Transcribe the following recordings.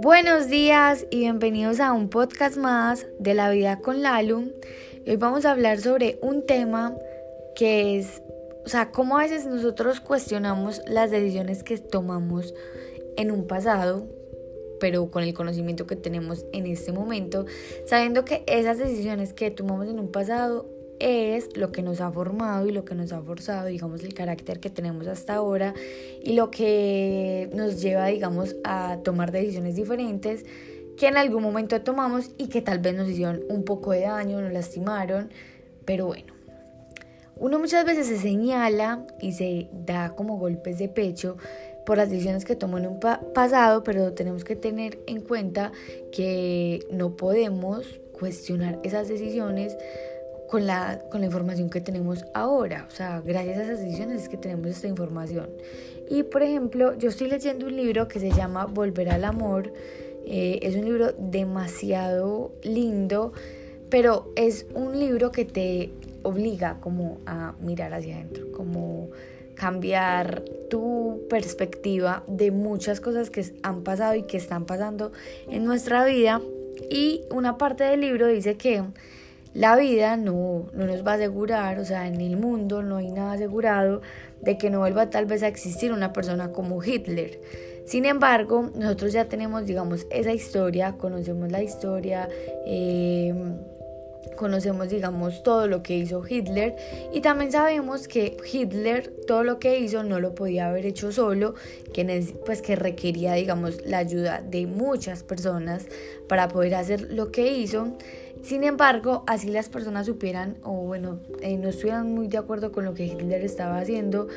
Buenos días y bienvenidos a un podcast más de la vida con Lalu. Hoy vamos a hablar sobre un tema que es, o sea, cómo a veces nosotros cuestionamos las decisiones que tomamos en un pasado, pero con el conocimiento que tenemos en este momento, sabiendo que esas decisiones que tomamos en un pasado es lo que nos ha formado y lo que nos ha forzado, digamos, el carácter que tenemos hasta ahora y lo que nos lleva, digamos, a tomar decisiones diferentes que en algún momento tomamos y que tal vez nos hicieron un poco de daño, nos lastimaron, pero bueno. Uno muchas veces se señala y se da como golpes de pecho por las decisiones que tomó en un pasado, pero tenemos que tener en cuenta que no podemos cuestionar esas decisiones con la, con la información que tenemos ahora. O sea, gracias a esas decisiones es que tenemos esta información. Y por ejemplo, yo estoy leyendo un libro que se llama Volver al Amor. Eh, es un libro demasiado lindo, pero es un libro que te obliga como a mirar hacia adentro, como cambiar tu perspectiva de muchas cosas que han pasado y que están pasando en nuestra vida. Y una parte del libro dice que la vida no, no nos va a asegurar, o sea, en el mundo no hay nada asegurado de que no vuelva tal vez a existir una persona como Hitler. Sin embargo, nosotros ya tenemos, digamos, esa historia, conocemos la historia, eh, conocemos, digamos, todo lo que hizo Hitler y también sabemos que Hitler todo lo que hizo no lo podía haber hecho solo, que, pues, que requería, digamos, la ayuda de muchas personas para poder hacer lo que hizo. Sin embargo, así las personas supieran o bueno, eh, no estuvieran muy de acuerdo con lo que Hitler estaba haciendo,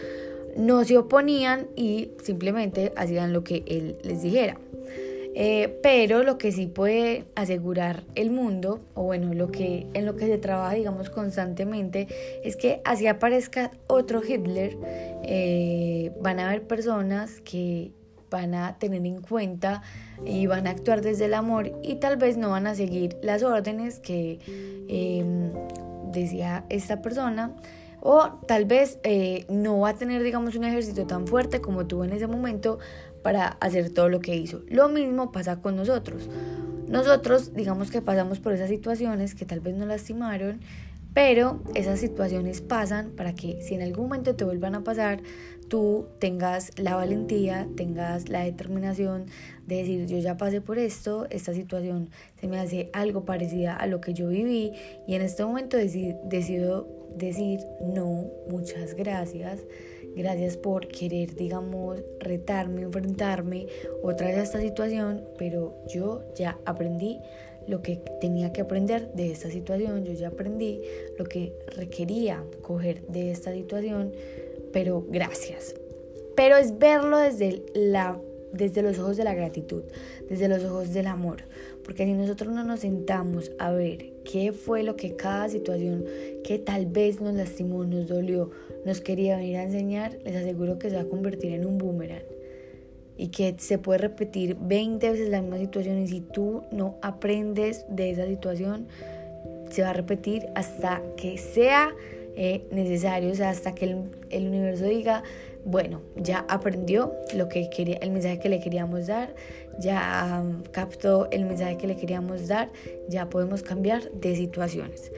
no se oponían y simplemente hacían lo que él les dijera. Eh, pero lo que sí puede asegurar el mundo, o bueno, lo que, en lo que se trabaja, digamos, constantemente, es que así aparezca otro Hitler, eh, van a haber personas que van a tener en cuenta y van a actuar desde el amor y tal vez no van a seguir las órdenes que em, decía esta persona o tal vez eh, no va a tener digamos un ejército tan fuerte como tuvo en ese momento para hacer todo lo que hizo. Lo mismo pasa con nosotros. Nosotros digamos que pasamos por esas situaciones que tal vez nos lastimaron pero esas situaciones pasan para que si en algún momento te vuelvan a pasar, tú tengas la valentía, tengas la determinación de decir, yo ya pasé por esto, esta situación se me hace algo parecida a lo que yo viví y en este momento decido decir, no, muchas gracias. Gracias por querer, digamos, retarme, enfrentarme otra vez a esta situación, pero yo ya aprendí lo que tenía que aprender de esta situación, yo ya aprendí lo que requería coger de esta situación, pero gracias. Pero es verlo desde, la, desde los ojos de la gratitud, desde los ojos del amor, porque si nosotros no nos sentamos a ver qué fue lo que cada situación que tal vez nos lastimó, nos dolió, nos quería venir a enseñar, les aseguro que se va a convertir en un boomerang. Y que se puede repetir 20 veces la misma situación. Y si tú no aprendes de esa situación, se va a repetir hasta que sea eh, necesario, o sea, hasta que el, universo diga, bueno, ya aprendió lo que quería, el mensaje que le queríamos dar, ya um, captó el mensaje que le queríamos dar, ya podemos cambiar de situaciones.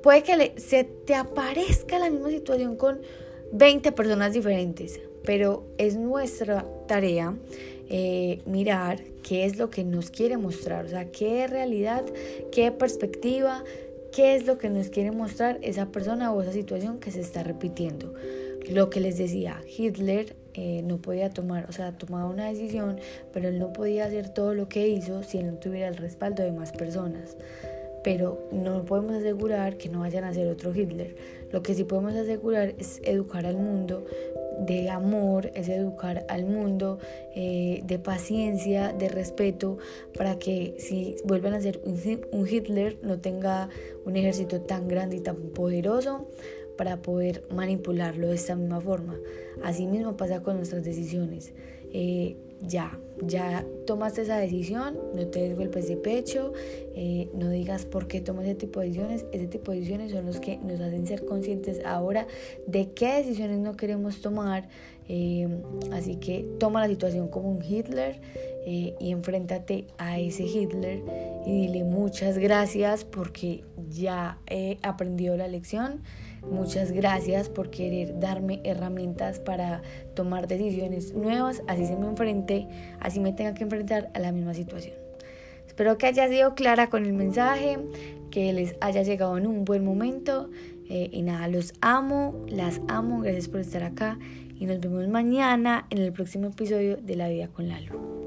Puede que se te aparezca la misma situación con 20 personas diferentes, pero es nuestra tarea eh, mirar qué es lo que nos quiere mostrar, o sea, qué realidad, qué perspectiva, qué es lo que nos quiere mostrar esa persona o esa situación que se está repitiendo. Lo que les decía, Hitler eh, no podía tomar, o sea, tomaba una decisión, pero él no podía hacer todo lo que hizo si no tuviera el respaldo de más personas pero no podemos asegurar que no vayan a ser otro Hitler. Lo que sí podemos asegurar es educar al mundo de amor, es educar al mundo, eh, de paciencia, de respeto, para que si vuelven a ser un Hitler no tenga un ejército tan grande y tan poderoso para poder manipularlo de esta misma forma. Así mismo pasa con nuestras decisiones. eh, ya, ya tomaste esa decisión, no te des golpes de pecho, eh, no digas por qué tomas ese tipo de decisiones. Ese tipo de decisiones son los que nos hacen ser conscientes ahora de qué decisiones no queremos tomar. Eh, así que toma la situación como un Hitler eh, y enfréntate a ese Hitler y dile muchas gracias porque ya he aprendido la lección. Muchas gracias por querer darme herramientas para tomar decisiones nuevas, así se me enfrente, así me tenga que enfrentar a la misma situación. Espero que haya sido clara con el mensaje, que les haya llegado en un buen momento. Eh, y nada, los amo, las amo, gracias por estar acá y nos vemos mañana en el próximo episodio de La Vida con Lalo.